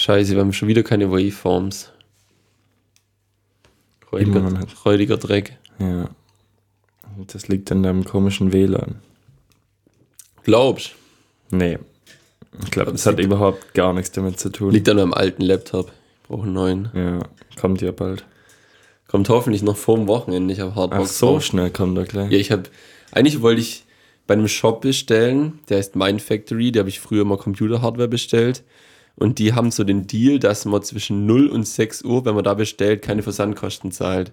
Scheiße, wir haben schon wieder keine Waveforms. Räudiger, räudiger Dreck. Ja. Das liegt an deinem komischen WLAN. Glaubst Nee. Ich glaube, glaub, das hat überhaupt gar nichts damit zu tun. Liegt an meinem alten Laptop. Ich brauche einen neuen. ja, kommt ja bald. Kommt hoffentlich noch vor dem Wochenende. Ich habe Ach Hardbox so, drauf. schnell kommt er gleich. Ja, ich habe. Eigentlich wollte ich bei einem Shop bestellen, der heißt Mind Factory, da habe ich früher mal Computer-Hardware bestellt. Und die haben so den Deal, dass man zwischen 0 und 6 Uhr, wenn man da bestellt, keine Versandkosten zahlt.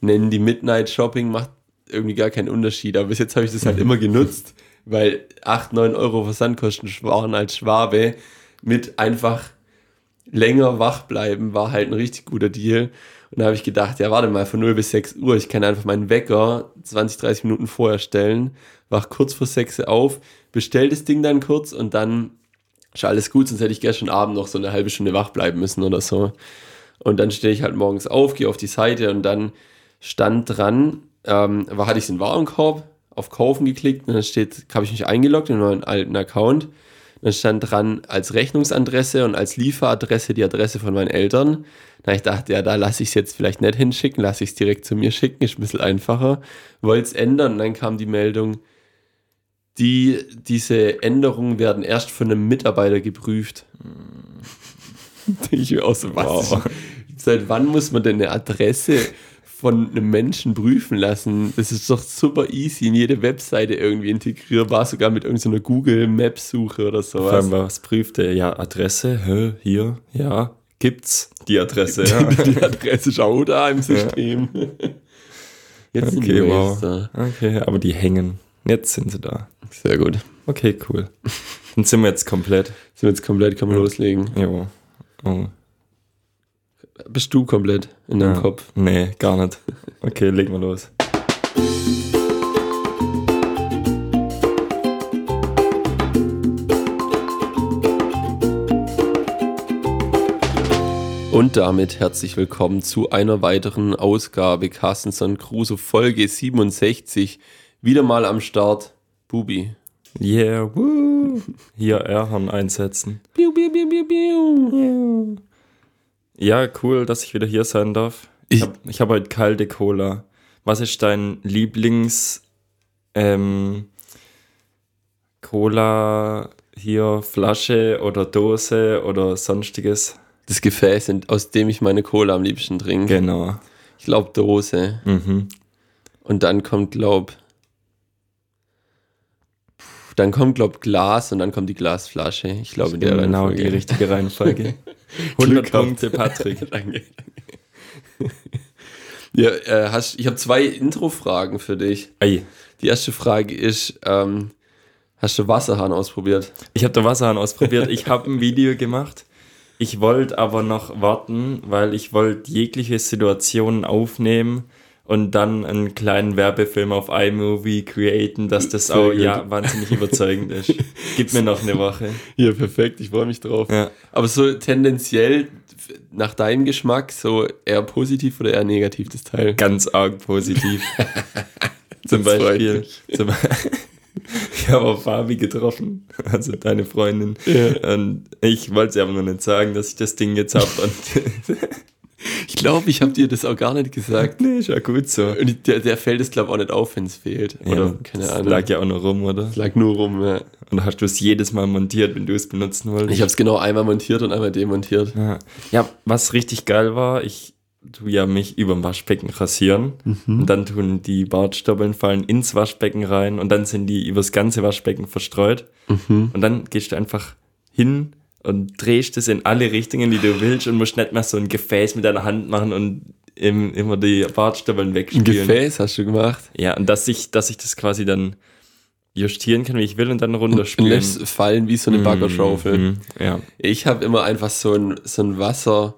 Nennen die Midnight Shopping, macht irgendwie gar keinen Unterschied. Aber bis jetzt habe ich das halt immer genutzt, weil 8, 9 Euro Versandkosten waren als Schwabe mit einfach länger wach bleiben, war halt ein richtig guter Deal. Und da habe ich gedacht, ja, warte mal, von 0 bis 6 Uhr, ich kann einfach meinen Wecker 20, 30 Minuten vorher stellen, wach kurz vor 6 Uhr auf, bestell das Ding dann kurz und dann ist alles gut, sonst hätte ich gestern Abend noch so eine halbe Stunde wach bleiben müssen oder so. Und dann stehe ich halt morgens auf, gehe auf die Seite und dann stand dran, ähm, war, hatte ich den Warenkorb auf Kaufen geklickt und dann steht, habe ich mich eingeloggt in meinen alten Account. Dann stand dran als Rechnungsadresse und als Lieferadresse die Adresse von meinen Eltern. Da ich dachte, ja, da lasse ich es jetzt vielleicht nicht hinschicken, lasse ich es direkt zu mir schicken, ist ein bisschen einfacher. Wollte es ändern und dann kam die Meldung, die, diese Änderungen werden erst von einem Mitarbeiter geprüft. ich auch so, was? Wow. Seit wann muss man denn eine Adresse von einem Menschen prüfen lassen? Das ist doch super easy in jede Webseite irgendwie integrierbar, sogar mit irgendeiner Google Maps Suche oder Vor sowas. allem, was prüft er? Ja, Adresse, hä, hier, ja, gibt's die Adresse, ja. die Adresse ist auch da im System. Jetzt sind die Okay, wow. da. Okay, aber die hängen. Jetzt sind sie da. Sehr gut. Okay, cool. Dann sind wir jetzt komplett. Sind wir jetzt komplett, kann man loslegen. Jo. Oh. Bist du komplett in deinem Ja. Kopf? Nee, gar nicht. Okay, legen wir los. Und damit herzlich willkommen zu einer weiteren Ausgabe Carstenson Crusoe Folge 67. Wieder mal am Start. Bubi. Yeah, woo. Hier Airhorn einsetzen. Biu, biu, biu, biu, biu. Ja, cool, dass ich wieder hier sein darf. Ich, Ich- habe ich hab heute kalte Cola. Was ist dein Lieblings ähm, Cola hier Flasche oder Dose oder sonstiges? Das Gefäß, aus dem ich meine Cola am liebsten trinke. Genau. Ich glaube Dose. Mhm. Und dann kommt, glaub. Dann kommt, glaub, Glas und dann kommt die Glasflasche. Ich glaube, in der genau Reihenfolge. die richtige Reihenfolge. 100 gehabt. Punkte, Patrick. Danke. Ja, äh, hast, ich habe zwei Intro-Fragen für dich. Ei, Die erste Frage ist, ähm, hast du Wasserhahn ausprobiert? ich habe den Wasserhahn ausprobiert. Ich habe ein Video gemacht. Ich wollte aber noch warten, weil ich wollte jegliche Situationen aufnehmen und dann einen kleinen Werbefilm auf iMovie createn, dass das Sehr auch gut. ja wahnsinnig überzeugend ist. Gib mir noch eine Woche. Ja, perfekt, ich freue mich drauf. Ja. Aber so tendenziell nach deinem Geschmack so eher positiv oder eher negativ das Teil? Ganz arg positiv. zum Beispiel. Zum ich habe auch Fabi getroffen, also deine Freundin. Ja. Und ich wollte sie aber noch nicht sagen, dass ich das Ding jetzt habe. Und Ich glaube, ich habe dir das auch gar nicht gesagt. nee, ist ja gut so. Und der, der fällt es, glaube ich, auch nicht auf, wenn es fehlt. Oder, ja, keine das Ahnung. lag ja auch noch rum, oder? Es lag nur rum, ja. Und hast du es jedes Mal montiert, wenn du es benutzen wolltest? Ich habe es genau einmal montiert und einmal demontiert. Ja. ja, was richtig geil war, ich tu ja mich über dem Waschbecken rasieren und dann tun die Bartstoppeln fallen ins Waschbecken rein und dann sind die übers ganze Waschbecken verstreut und dann gehst du einfach hin und drehst es in alle Richtungen, die du willst und musst nicht mehr so ein Gefäß mit deiner Hand machen und im, immer die Bartstoppeln Ein wegspülen. Gefäß hast du gemacht. Ja, und dass ich, dass ich das quasi dann justieren kann, wie ich will und dann Und runterspülen. lässt fallen wie so eine Baggerschaufel. Mhm, ja. Ich habe immer einfach so ein, so ein Wasser,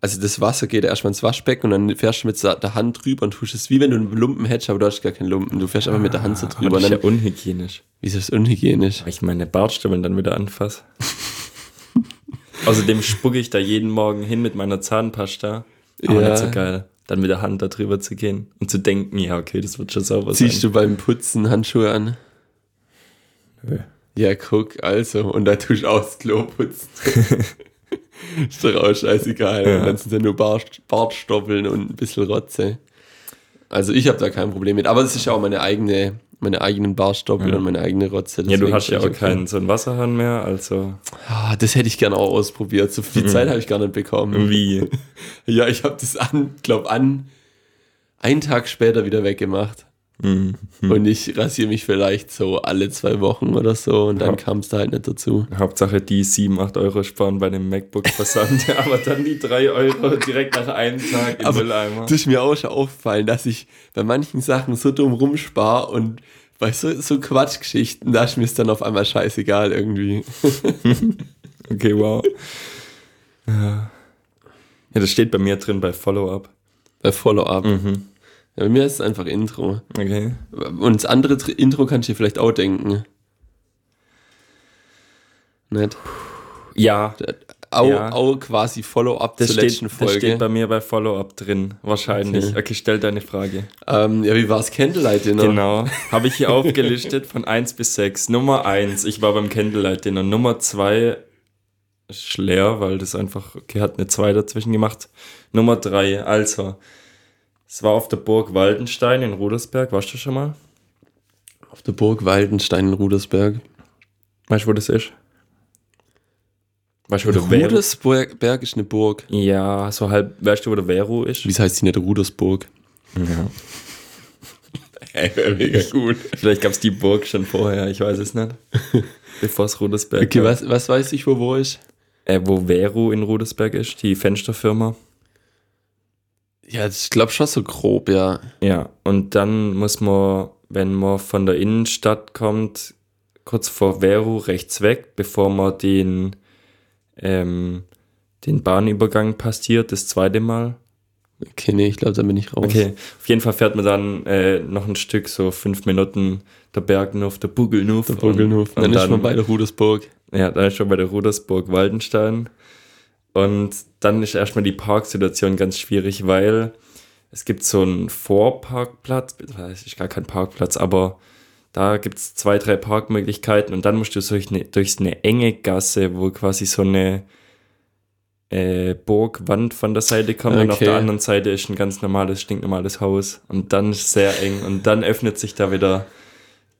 also das Wasser geht erstmal ins Waschbecken und dann fährst du mit der Hand drüber und tust es wie wenn du einen Lumpen hättest, aber du hast gar keinen Lumpen. Du fährst einfach mit der Hand so Aber drüber. das Und ist ja unhygienisch. wieso ist das unhygienisch? Weil ich meine Bartstoppeln dann wieder anfasse. Außerdem spucke ich da jeden Morgen hin mit meiner Zahnpasta. Aber Ja. nicht so geil. Dann mit der Hand da drüber zu gehen und zu denken, ja, okay, das wird schon sauber Ziehst sein. du beim Putzen Handschuhe an? Nö. Ja, guck, also. Und da tust du auch das Klo putzen. ist doch auch scheißegal. Ja. Dann sind ja nur Bart, Bartstoppeln und ein bisschen Rotze. Also ich habe da kein Problem mit. Aber es ist ja auch meine eigene, meine eigenen Bartstoppel und meine eigene Rotze. Ja, du hast ja auch keinen so einen Wasserhahn mehr, also Ah, das hätte ich gerne auch ausprobiert. So viel Zeit habe ich gar nicht bekommen. wie? Ja, ich habe das an, glaub an, einen Tag später wieder weggemacht. Mhm. Und ich rasiere mich vielleicht so alle zwei Wochen oder so und dann Ja. kam es da halt nicht dazu. Hauptsache die 7, 8 Euro sparen bei dem MacBook-Versand, aber dann die 3 Euro direkt nach einem Tag im Aber Mülleimer. Das ist mir auch schon aufgefallen, dass ich bei manchen Sachen so dumm rumspare und bei so, so Quatschgeschichten, da ist mir es dann auf einmal scheißegal irgendwie. Okay, wow. Ja. ja, das steht bei mir drin bei Follow-up. Bei Follow-up. Mhm. Ja, bei mir ist es einfach Intro. Okay. Und das andere Tr- Intro kannst du dir vielleicht auch denken. Nicht? Ja, Auch, Ja. auch quasi Follow-up das zur steht, letzten das Folge. steht bei mir bei Follow-up drin. Wahrscheinlich. Okay. Okay, stell deine Frage. ähm, ja, wie war es Candlelight Dinner? Genau. Habe ich hier aufgelistet von 1 bis 6. Nummer 1, ich war beim Candlelight Dinner. Nummer 2 ist leer, weil das einfach, okay, hat eine 2 dazwischen gemacht. Nummer 3, also, es war auf der Burg Waldenstein in Rudersberg. Warst du schon mal? Auf der Burg Waldenstein in Rudersberg. Weißt du, wo das ist? Weißt du, wo der Veru? Rudersberg Berg ist eine Burg. Ja, so halb, weißt du, wo der Veru ist? Wie heißt die nicht Rudersburg? Ja. Ey, mega gut. Vielleicht gab es die Burg schon vorher, ich weiß es nicht. Bevor es Rudersberg Okay, gab. was, was weiß ich, wo wo ist? Äh, wo Veru in Rudersberg ist, die Fensterfirma. Ja, ich glaube schon so grob, ja. Ja, und dann muss man, wenn man von der Innenstadt kommt, kurz vor Veru rechts weg, bevor man den, ähm, den Bahnübergang passiert, das zweite Mal. Okay, nee, ich glaube, da bin ich raus. Okay, auf jeden Fall fährt man dann äh, noch ein Stück, so fünf Minuten, der Bergnuf, der Bugelnuf. Der Burgelhof. Und, Dann, und ist man bei der Rudersburg. Ja, dann ist schon bei der Rudersburg Waldenstein. Und dann ist erstmal die Parksituation ganz schwierig, weil es gibt so einen Vorparkplatz, das ist gar kein Parkplatz, aber da gibt es zwei, drei Parkmöglichkeiten und dann musst du durch eine, durch eine enge Gasse, wo quasi so eine äh, Burgwand von der Seite kommt und auf Okay. der anderen Seite ist ein ganz normales, stinknormales Haus und dann ist es sehr eng und dann öffnet sich da wieder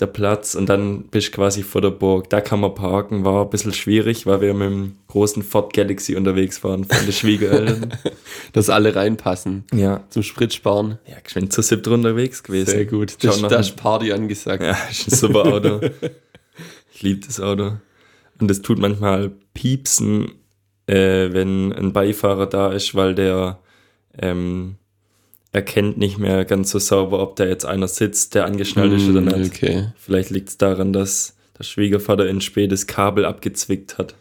der Platz und dann bist du quasi vor der Burg. Da kann man parken, war ein bisschen schwierig, weil wir mit dem großen Ford Galaxy unterwegs waren von den Schwiegereltern. Dass alle reinpassen. ja. Zum Spritsparen. Ja, geschwind zu siebt unterwegs gewesen. Sehr gut. Das, das ist Party angesagt. Ja, ist ein super Auto. ich liebe das Auto. Und es tut manchmal piepsen, äh, wenn ein Beifahrer da ist, weil der ähm, erkennt nicht mehr ganz so sauber, ob da jetzt einer sitzt, der angeschnallt ist oder Mm, nicht. Okay. Vielleicht liegt es daran, dass der Schwiegervater in Spee das Kabel abgezwickt hat.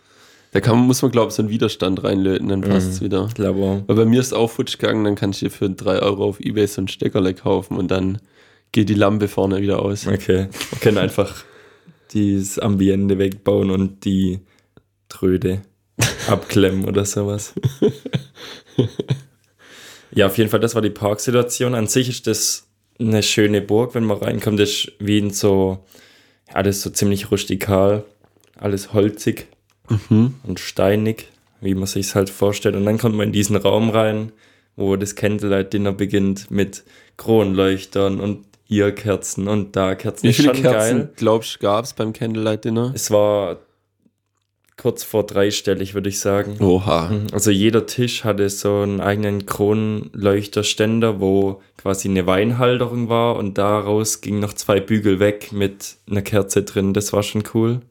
Da kann, muss man, glaube ich, so einen Widerstand reinlöten, dann passt es wieder. Ich glaube. Weil bei mir ist auch futsch gegangen, dann kannst du dir für 3 Euro auf Ebay so ein Steckerle kaufen und dann geht die Lampe vorne wieder aus. Okay. Wir können einfach dieses Ambiente wegbauen und die Tröde abklemmen oder sowas. Ja, auf jeden Fall, das war die Parksituation. An sich ist das eine schöne Burg, wenn man reinkommt. Das ist wie in so, ja, das ist so ziemlich rustikal. Alles holzig und steinig, wie man sich halt vorstellt. Und dann kommt man in diesen Raum rein, wo das Candlelight Dinner beginnt mit Kronleuchtern und hier Kerzen und da Kerzen. Wie viele Kerzen, geil. glaubst du, gab es beim Candlelight Dinner? Es war kurz vor dreistellig, würde ich sagen. Oha. Also jeder Tisch hatte so einen eigenen Kronleuchterständer, wo quasi eine Weinhalterung war und daraus gingen noch zwei Bügel weg mit einer Kerze drin. Das war schon cool.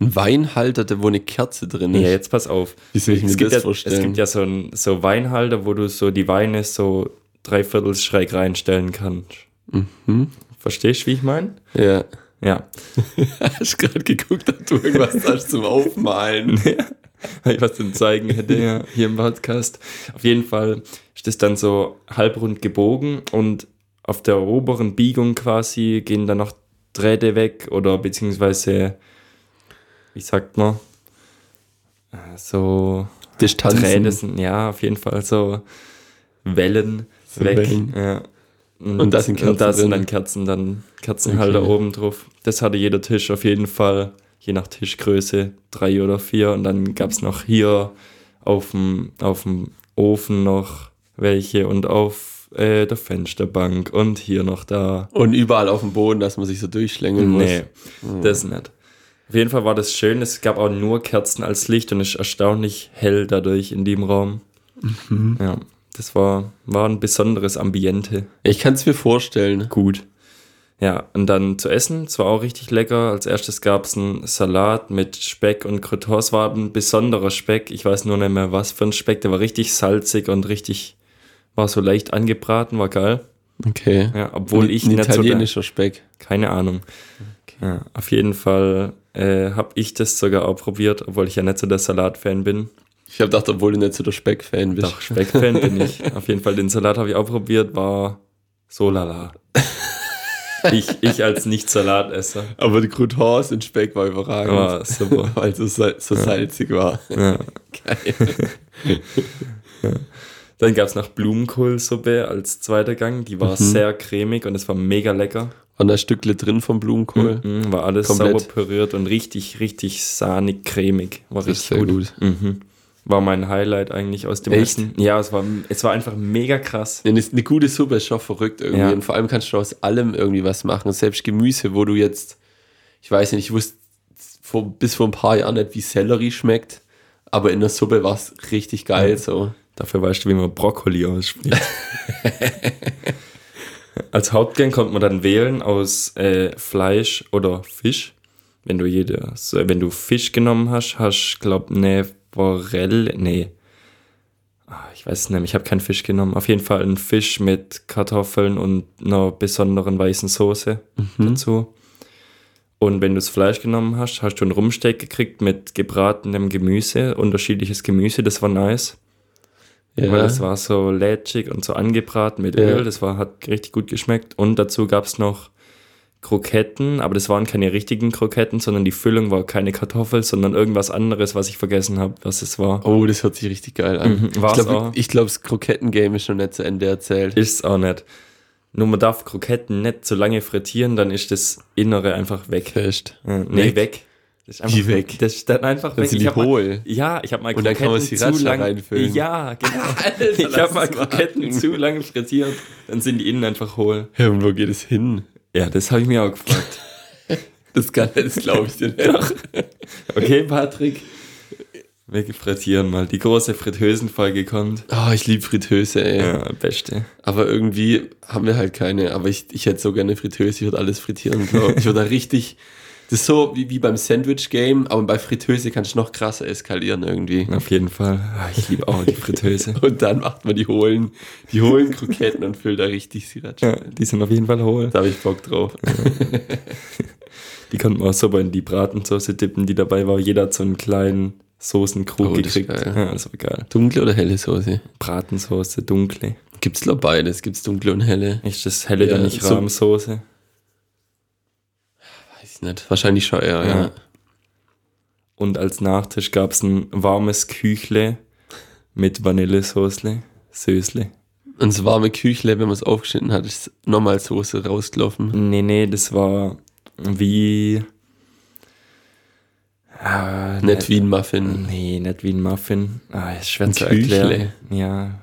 Ein Weinhalter, wo eine Kerze drin ist. Ja, jetzt pass auf. Wie soll ich mir es, gibt das ja, vorstellen? es gibt ja so, ein, so Weinhalter, wo du so die Weine so dreiviertel schräg reinstellen kannst. Mhm. Verstehst du, wie ich meine? Ja. Ja. Hast gerade geguckt, ob du irgendwas hast zum Aufmalen. weil ich was zum Zeigen hätte ja, hier im Podcast. Auf jeden Fall ist das dann so halbrund gebogen und auf der oberen Biegung quasi gehen dann noch Drähte weg oder beziehungsweise, wie sagt man, Äh, so Distanzen. Drähte sind, ja, auf jeden Fall so Wellen So weg. Wellen. Ja. Und da sind Kerzen und da sind dann Kerzen, dann Kerzenhalter Okay. oben drauf. Das hatte jeder Tisch auf jeden Fall, je nach Tischgröße, drei oder vier. Und dann gab es noch hier auf dem, auf dem Ofen noch welche und auf äh, der Fensterbank und hier noch da. Und überall auf dem Boden, dass man sich so durchschlängeln muss. Nee, das nicht. Auf jeden Fall war das schön. Es gab auch nur Kerzen als Licht und es ist erstaunlich hell dadurch in dem Raum. Ja, das war, war ein besonderes Ambiente. Ich kann es mir vorstellen. Gut. Ja, und dann zu essen, es war auch richtig lecker. Als erstes gab es einen Salat mit Speck und Croutons. War ein besonderer Speck. Ich weiß nur nicht mehr, was für ein Speck. Der war richtig salzig und richtig, war so leicht angebraten, war geil. Okay. Ja, obwohl ich ein nicht so italienischer Speck. keine Ahnung. Ja, auf jeden Fall äh, habe ich das sogar auch probiert, obwohl ich ja nicht so der Salat-Fan bin. Ich habe gedacht, obwohl du nicht so der Speck-Fan bist. Doch, Speck-Fan bin ich. Auf jeden Fall den Salat habe ich auch probiert, war so lala. Ich, ich als Nicht-Salatesser. Aber die Croutons in Speck war überragend. War super. Weil es so, so salzig war. Ja. Geil. Dann gab es noch Blumenkohlsuppe als zweiter Gang. Die war sehr cremig und es war mega lecker. War da ein Stückle drin vom Blumenkohl. Mhm, war alles Komplett. sauber püriert und richtig, richtig sahnig cremig. War Das richtig ist sehr gut. Mhm. War mein Highlight eigentlich aus dem Echt? Essen. Ja, es war, es war einfach mega krass. Eine, eine gute Suppe ist schon verrückt irgendwie. Ja. Und vor allem kannst du aus allem irgendwie was machen. Selbst Gemüse, wo du jetzt, ich weiß nicht, ich wusste vor, bis vor ein paar Jahren nicht, wie Sellerie schmeckt. Aber in der Suppe war es richtig geil. So. Dafür weißt du, wie man Brokkoli ausspricht. Als Hauptgang konnte man dann wählen aus äh, Fleisch oder Fisch. Wenn du jede, so, wenn du Fisch genommen hast, hast glaub ne Forelle, nee. Ah, Ich weiß es nicht, ich habe keinen Fisch genommen. Auf jeden Fall einen Fisch mit Kartoffeln und einer besonderen weißen Soße dazu. Und wenn du das Fleisch genommen hast, hast du einen Rumsteak gekriegt mit gebratenem Gemüse, unterschiedliches Gemüse, das war nice. Ja. Weil das war so lätschig und so angebraten mit Ja. Öl. Das war, hat richtig gut geschmeckt. Und dazu gab es noch Kroketten, aber das waren keine richtigen Kroketten, sondern die Füllung war keine Kartoffel, sondern irgendwas anderes, was ich vergessen habe, was es war. Oh, das hört sich richtig geil an. Mhm, ich glaube, glaub, das Kroketten-Game ist schon nicht zu Ende erzählt. Ist auch nicht. Nur man darf Kroketten nicht zu lange frittieren, dann ist das Innere einfach weg. Fest. Äh, nee, Weg? weg. Das ist einfach Wie weg? Das ist dann einfach Dann weg. sind Ich die hab mal- hohl. Ja, ich habe mal Und dann kann man Kroketten Sriracha zu lange reinfüllen. Ja, genau. Alter, ich habe mal Kroketten zu lange frittiert, dann sind die innen einfach hohl. Ja, und wo geht es hin? Ja, das habe ich mir auch gefragt. Das kann, das glaube ich dir nicht. Okay, Patrick. Wir frittieren mal. Die große Fritteusenfolge kommt. Oh, ich liebe Fritteuse, ey. Ja, beste. Aber irgendwie haben wir halt keine. Aber ich, ich hätte so gerne Fritteuse, ich würde alles frittieren, glaube ich. Ich würde da richtig. Das ist so wie, wie beim Sandwich-Game, aber bei Fritteuse kannst du noch krasser eskalieren irgendwie. Auf jeden Fall. Ah, Ich liebe auch die Fritteuse. Und dann macht man die hohlen, die hohlen Kroketten und füllt da richtig Sriracha. Ja, die sind auf jeden Fall hohl. Da habe ich Bock drauf. Die konnten wir auch super in die Bratensauce dippen, die dabei war. Jeder hat so einen kleinen Soßenkrug Oh, gekriegt. Ja, das war geil. Dunkle oder helle Soße? Bratensauce, dunkle. Gibt's glaube beides. Gibt's dunkle und helle? Ist das helle Ja, dann nicht so- Rahmsoße? Nicht. Wahrscheinlich schon eher, ja. Ja. Und als Nachtisch gab es ein warmes Küchle mit Vanillesoßle, Sösle. Und das warme Küchle, wenn man es aufgeschnitten hat, ist nochmal Soße rausgelaufen. Nee, nee, das war wie. Ah, Nicht wie ein Muffin. Nee, nicht wie ein Muffin. Ah, ist schwer Ein zu Küchle. erklären. Ja.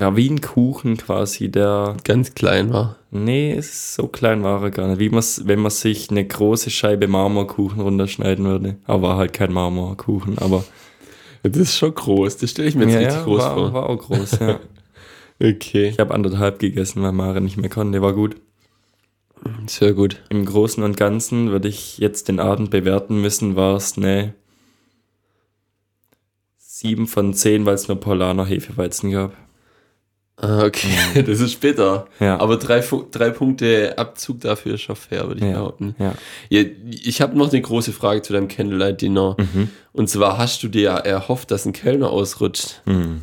War wie ein Kuchen quasi, der. Ganz klein war. Nee, so klein war er gar nicht. Wie man's, wenn man sich eine große Scheibe Marmorkuchen runterschneiden würde. Aber war halt kein Marmorkuchen, aber. Das ist schon groß. Das stelle ich mir jetzt richtig groß war, vor. war auch groß, ja. Okay. Ich habe anderthalb gegessen, weil Mare nicht mehr konnte. War gut. Sehr gut. Im Großen und Ganzen würde ich jetzt den Abend bewerten müssen, war es eine 7 von 10, weil es nur Paulaner Hefeweizen gab. Ah, okay. Das ist bitter. Ja. Aber drei, drei Punkte Abzug dafür ist schon fair, würde ich Ja. behaupten. Ja. Ja, ich habe noch eine große Frage zu deinem Candlelight-Dinner. Mhm. Und zwar, hast du dir erhofft, dass ein Kellner ausrutscht? Hm.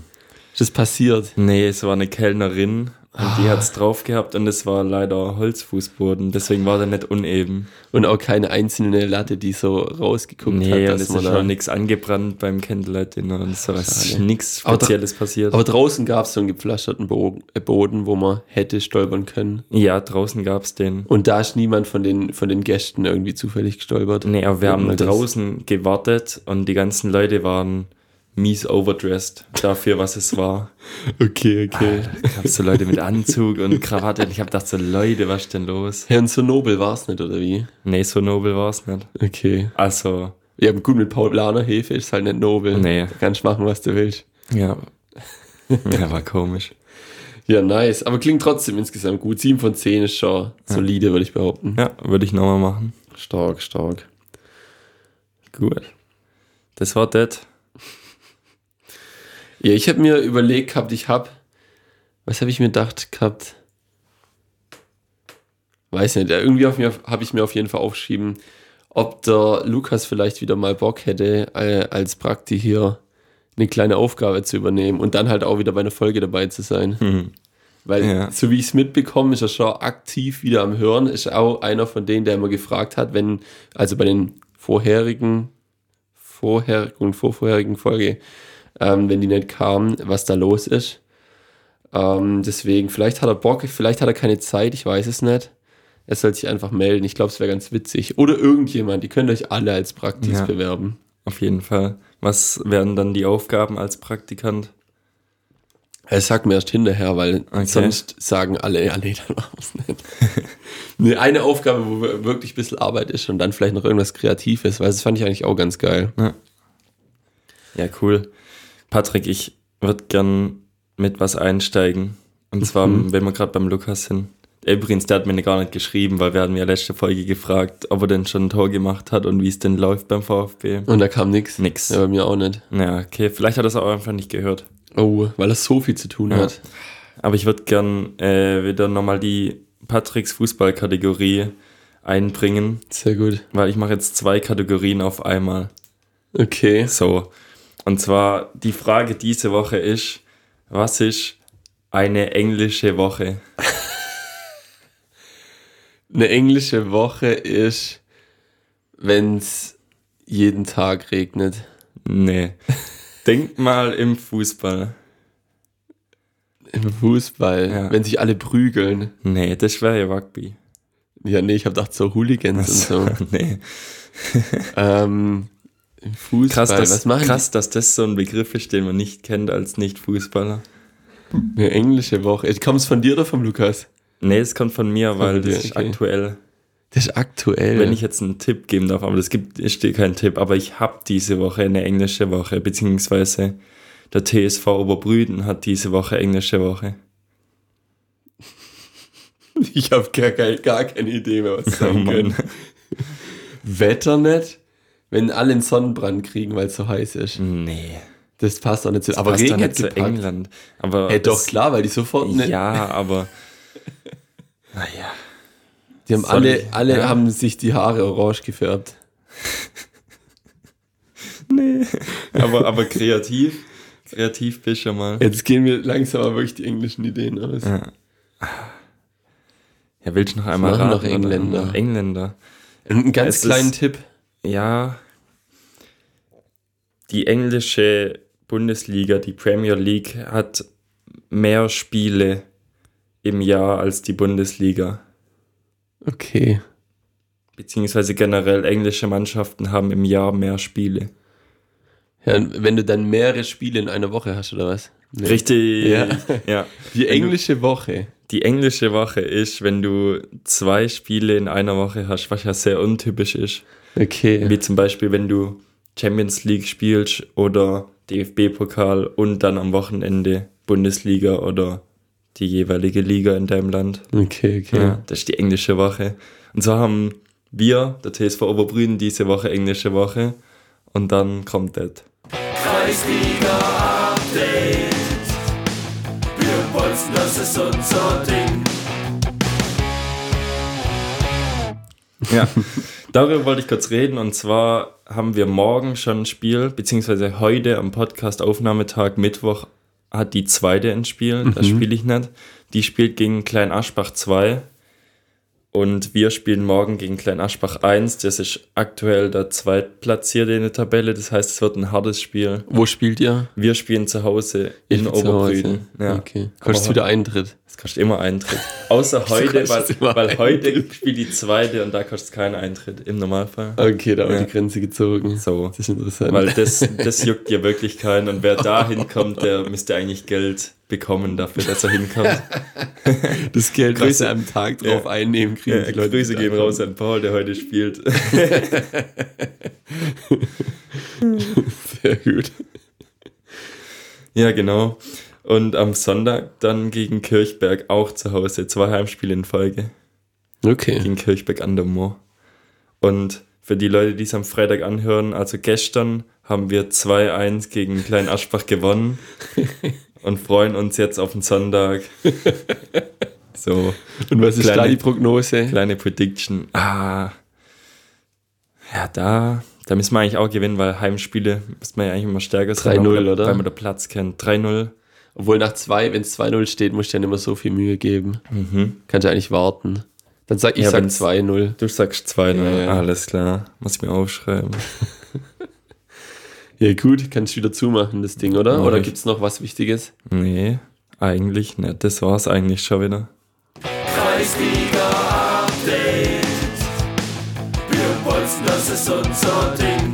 Ist das passiert? Nee, es war eine Kellnerin und Ah. die hat es drauf gehabt und es war leider Holzfußboden, deswegen war der nicht uneben. Und auch keine einzelne Latte, die so rausgeguckt Nee, hat. dass es ist schon nichts angebrannt beim Candlelight-Dinner und so. Es ist nichts Aber Spezielles passiert. Aber draußen gab es so einen gepflasterten äh, Boden, wo man hätte stolpern können. ja, draußen gab es den. Und da ist niemand von den, von den Gästen irgendwie zufällig gestolpert. Nee, aber wir haben draußen gewartet und die ganzen Leute waren mies overdressed dafür, was es war. Okay, okay. Da gab so Leute mit Anzug und Krawatte und ich habe gedacht so, Leute, was ist denn los? Herrn so nobel war es nicht, oder wie? Nee, so nobel war es nicht. Okay. Also, Ja, gut, mit Paulaner Hefe ist halt nicht nobel. Nee. Da kannst du machen, was du willst. ja. ja, war komisch. Ja, nice. Aber klingt trotzdem insgesamt gut. 7 von 10 ist schon solide, würde ich behaupten. Ja, würde ich nochmal machen. Stark, stark. Gut. Das war das. Ja, ich habe mir überlegt gehabt, ich habe, was habe ich mir gedacht gehabt? Weiß nicht, irgendwie habe ich mir auf jeden Fall aufgeschrieben, ob der Lukas vielleicht wieder mal Bock hätte, äh, als Prakti hier eine kleine Aufgabe zu übernehmen und dann halt auch wieder bei einer Folge dabei zu sein. Hm. Weil, Ja. so wie ich es mitbekomme, ist er schon aktiv wieder am Hören. Ist auch einer von denen, der immer gefragt hat, wenn, also bei den vorherigen, vorherigen und vorvorherigen Folge, ähm, wenn die nicht kamen, was da los ist. Ähm, deswegen, vielleicht hat er Bock, vielleicht hat er keine Zeit, ich weiß es nicht. Er soll sich einfach melden. Ich glaube, es wäre ganz witzig. Oder irgendjemand, die könnt euch alle als Praktis Ja. bewerben. Auf jeden Fall. Was wären dann die Aufgaben als Praktikant? Er sagt mir erst hinterher, weil Okay. sonst sagen alle, ja, nee, dann machen wir es nicht. nee, eine Aufgabe, wo wirklich ein bisschen Arbeit ist und dann vielleicht noch irgendwas Kreatives, weil das fand ich eigentlich auch ganz geil. Ja, cool. Patrick, ich würde gern mit was einsteigen. Und zwar, wenn wir gerade beim Lukas sind. Übrigens, der hat mir gar nicht geschrieben, weil wir hatten ja letzte Folge gefragt, ob er denn schon ein Tor gemacht hat und wie es denn läuft beim VfB. Und da kam nichts. Nix. Ja, bei mir auch nicht. Ja, okay, vielleicht hat er es auch einfach nicht gehört. Oh, weil das so viel zu tun Ja. hat. Aber ich würde gern äh, wieder nochmal die Patricks Fußballkategorie einbringen, Sehr gut. weil ich mache jetzt zwei Kategorien auf einmal. Okay. So. Und zwar die Frage diese Woche ist, was ist eine englische Woche? Eine englische Woche ist, wenn es jeden Tag regnet. Nee. Denk mal im Fußball. Im Fußball, Ja. wenn sich alle prügeln. Nee, das wäre ja Rugby. Ja, nee, ich habe gedacht, so Hooligans und so. nee. ähm, Im Fußball, Krass, dass, was machen krass, dass das so ein Begriff ist, den man nicht kennt als Nicht-Fußballer. Eine englische Woche. Kommt es von dir oder vom Lukas? Nee, es kommt von mir, weil dir, das ist okay. aktuell. Das ist aktuell. Wenn ich jetzt einen Tipp geben darf, aber das gibt, ist dir kein Tipp, aber ich habe diese Woche eine englische Woche, beziehungsweise der TSV Oberbrüden hat diese Woche englische Woche. ich habe gar, gar keine Idee mehr, was Oh sein können. Wetter nicht? Wenn alle einen Sonnenbrand kriegen, weil es so heiß ist. Nee. Das passt doch nicht zu. Aber Passt Regen hat nicht zu. England. Aber Hey, doch, das- klar, weil die sofort... Ne, Ja, aber. Naja. Die haben alle, alle ja. haben sich die Haare orange gefärbt. Nee. aber, aber kreativ. Kreativ bist du mal. Jetzt gehen mir langsam aber wirklich die englischen Ideen aus. Ja. Ja, willst du noch einmal noch raten, oder? Engländer. Noch Engländer. Einen ganz Es kleinen ist- Tipp. Ja. Die englische Bundesliga, die Premier League, hat mehr Spiele im Jahr als die Bundesliga. Okay. Beziehungsweise generell englische Mannschaften haben im Jahr mehr Spiele. Ja, wenn du dann mehrere Spiele in einer Woche hast, oder was? Nee. Richtig. Ja. ja. Die englische Woche. Die englische Woche ist, wenn du zwei Spiele in einer Woche hast, was ja sehr untypisch ist. Okay. Wie zum Beispiel, wenn du Champions League spielst oder DFB-Pokal und dann am Wochenende Bundesliga oder die jeweilige Liga in deinem Land. Okay, okay. Ja, das ist die englische Woche. Und so haben wir, der TSV Oberbrüden, diese Woche englische Woche. Und dann kommt das. Wir wollen, das ist unser Ding. Ja, darüber wollte ich kurz reden. Und zwar haben wir morgen schon ein Spiel, beziehungsweise heute am Podcast-Aufnahmetag, Mittwoch, hat die zweite ein Spiel. Das spiele ich nicht. Die spielt gegen Klein Aschbach 2. Und wir spielen morgen gegen Klein Aschbach 1. Das ist aktuell der Zweitplatzierte in der Tabelle. Das heißt, es wird ein hartes Spiel. Wo spielt ihr? Wir spielen zu Hause in Ich zu Oberbrüden. Hause. Ja. Okay. Kostet wieder Eintritt. Es kostet immer Eintritt. Außer heute, weil, weil heute spielt die zweite und da kostet es keinen Eintritt im Normalfall. Okay, da wird Ja. die Grenze gezogen. So. Das ist interessant. Weil das, das juckt ja wirklich keinen und wer da hinkommt, der müsste eigentlich Geld bekommen dafür, dass er hinkommt. das Geld, Grüße- was sie am Tag drauf Ja. einnehmen, kriegen Ja, die Leute. Grüße gehen raus an Paul, der heute spielt. Sehr gut. ja, genau. Und am Sonntag dann gegen Kirchberg auch zu Hause. Zwei Heimspiele in Folge. Okay. gegen Kirchberg an der Moor. Und für die Leute, die es am Freitag anhören, also gestern haben wir 2-1 gegen Klein Aschbach gewonnen und freuen uns jetzt auf den Sonntag. So, Und was ist Kleine- da die Prognose? kleine Prediction. Ah, ja, da, da müssen wir eigentlich auch gewinnen, weil Heimspiele müssen wir ja eigentlich immer stärker 3-0, weil- oder? Weil man den Platz kennt. 3-0. Obwohl nach zwei, wenn es 2-0 steht, musst du ja nicht mehr so viel Mühe geben. Mhm. Kannst du eigentlich warten. Dann sag ich Ja, sag wenn's- 2-0. Du sagst 2-0. Ja, ja. Alles klar. Muss ich mir aufschreiben. Ja, gut, kannst du wieder zumachen, das Ding, oder? Mach Oder ich. gibt's noch was Wichtiges? Nee, eigentlich nicht. Das war's eigentlich schon wieder. Kreisliga Update. Wir wollen, das ist unser Ding.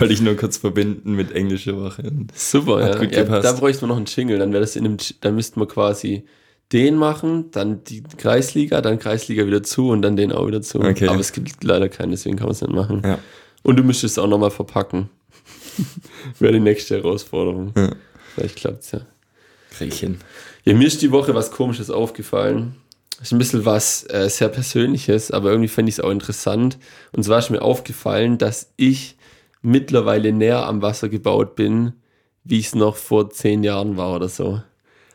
Wollte ich nur kurz verbinden mit englischer Woche. Super, Hat ja. gut ja gepasst. da bräuchten wir noch einen Jingle, dann wäre das in einem, dann müssten wir quasi den machen, dann die Kreisliga, dann Kreisliga wieder zu und dann den auch wieder zu. Okay. Aber es gibt leider keinen, deswegen kann man es nicht machen. Ja. Und du müsstest es auch nochmal verpacken. wäre die nächste Herausforderung. Ja. Vielleicht klappt's ja. krieg ich hin. Ja, mir ist die Woche was Komisches aufgefallen. Ist ein bisschen was äh, sehr Persönliches, aber irgendwie fände ich es auch interessant. Und zwar ist mir aufgefallen, dass ich mittlerweile näher am Wasser gebaut bin, wie ich es noch vor zehn Jahren war oder so.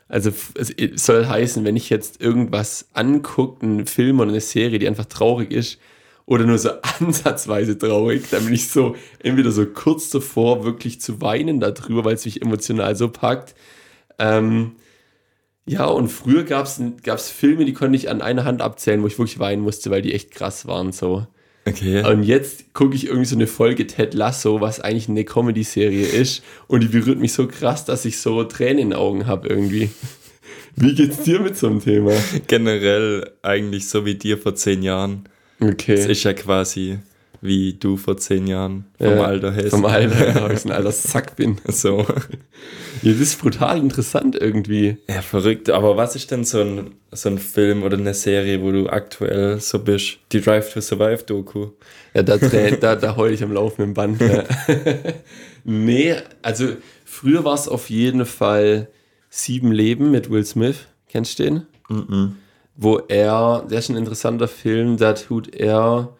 Also es soll heißen, wenn ich jetzt irgendwas angucke, einen Film oder eine Serie, die einfach traurig ist, oder nur so ansatzweise traurig, dann bin ich so entweder so kurz davor, wirklich zu weinen darüber, weil es mich emotional so packt. Ähm, ja, und früher gab es Filme, die konnte ich an einer Hand abzählen, wo ich wirklich weinen musste, weil die echt krass waren. So. Okay. Und jetzt gucke ich irgendwie so eine Folge Ted Lasso, was eigentlich eine Comedy-Serie ist. Und die berührt mich so krass, dass ich so Tränen in den Augen habe irgendwie. Wie geht's dir mit so einem Thema? Generell eigentlich so wie dir vor zehn Jahren. Okay. ist ja quasi wie du vor zehn Jahren vom Ja, Alter her. Vom Alter, genau, ich ein alter Sack bin. So. Ja, das ist brutal interessant irgendwie. Ja, verrückt. Aber was ist denn so ein, so ein Film oder eine Serie, wo du aktuell so bist? Die Drive to Survive Doku. Ja, da, da, da heul ich am laufenden Band. Ja. nee, also früher war es auf jeden Fall Sieben Leben mit Will Smith. Kennst du den? Wo er, der ist ein interessanter Film, da tut er.